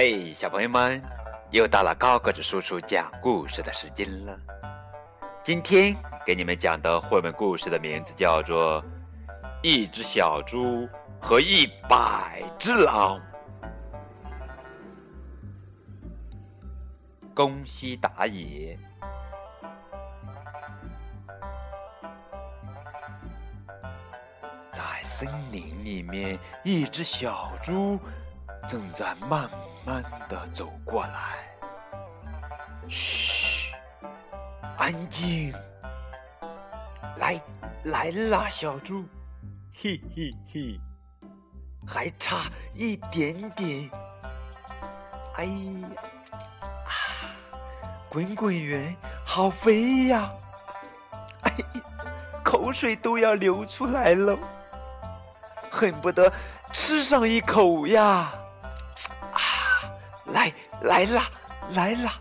嘿，小朋友们，又到了高个子叔叔讲故事的时间了。今天给你们讲的绘本故事的名字叫做《一只小猪和一百只狼》。宫西达也。在森林里面，一只小猪正在慢慢的走过来。嘘，安静！来，来啦，小猪！嘿嘿嘿，还差一点点。哎呀，啊，滚滚圆，好肥呀！哎，口水都要流出来了。恨不得吃上一口呀！来来啦，来啦，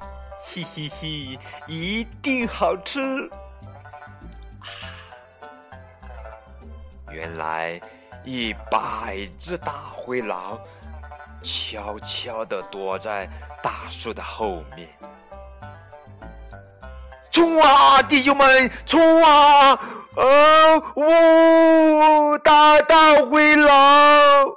嘿嘿嘿，一定好吃！啊，原来一百只大灰狼悄悄地躲在大树的后面。冲啊，弟兄们，冲啊！哦！呜！大大灰狼！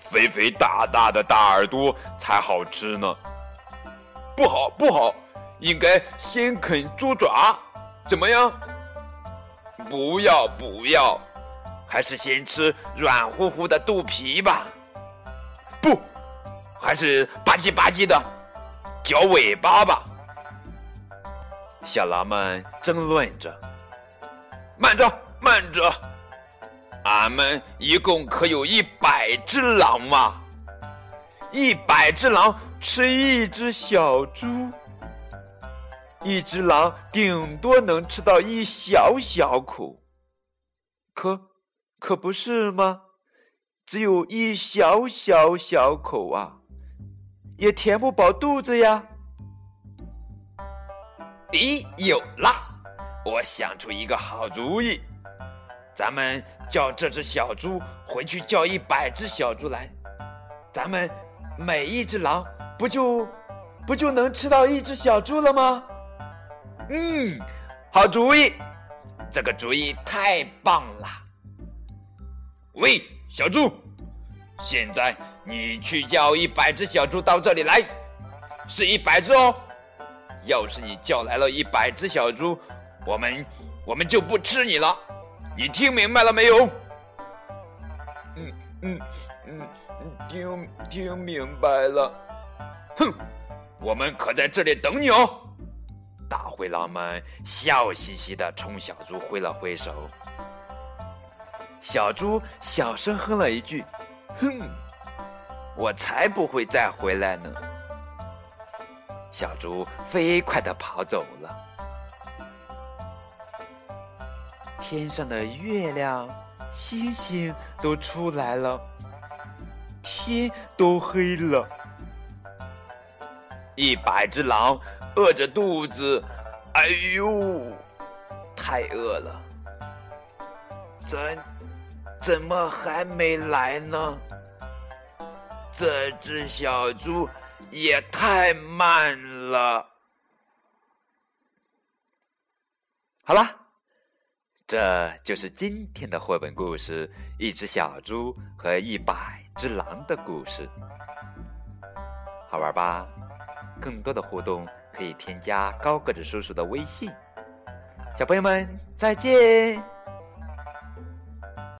肥肥大大的大耳朵才好吃呢。不好不好，应该先啃猪爪，怎么样？不要不要，还是先吃软乎乎的肚皮吧。不，还是吧唧吧唧的嚼尾巴吧。小狼们争论着，慢着慢着。俺们一共可有一百只狼嘛？一百只狼吃一只小猪，一只狼顶多能吃到一小小口，可可不是吗？只有一小小小口啊，也填不饱肚子呀。咦，有啦！我想出一个好主意。咱们叫这只小猪回去叫一百只小猪来，咱们每一只狼不就不就能吃到一只小猪了吗？嗯，好主意，这个主意太棒了。喂，小猪，现在你去叫一百只小猪到这里来，是一百只哦。要是你叫来了一百只小猪，我们我们就不吃你了。你听明白了没有？嗯嗯嗯，听听明白了。哼，我们可在这里等你哦。大灰狼们笑嘻嘻的冲小猪挥了挥手。小猪小声哼了一句：“哼，我才不会再回来呢。”小猪飞快的跑走了。天上的月亮、星星都出来了，天都黑了。一百只狼饿着肚子，哎呦，太饿了！怎怎么还没来呢？这只小猪也太慢了。好了。这就是今天的绘本故事《一只小猪和一百只狼》的故事，好玩吧？更多的互动可以添加高个子叔叔的微信，小朋友们再见。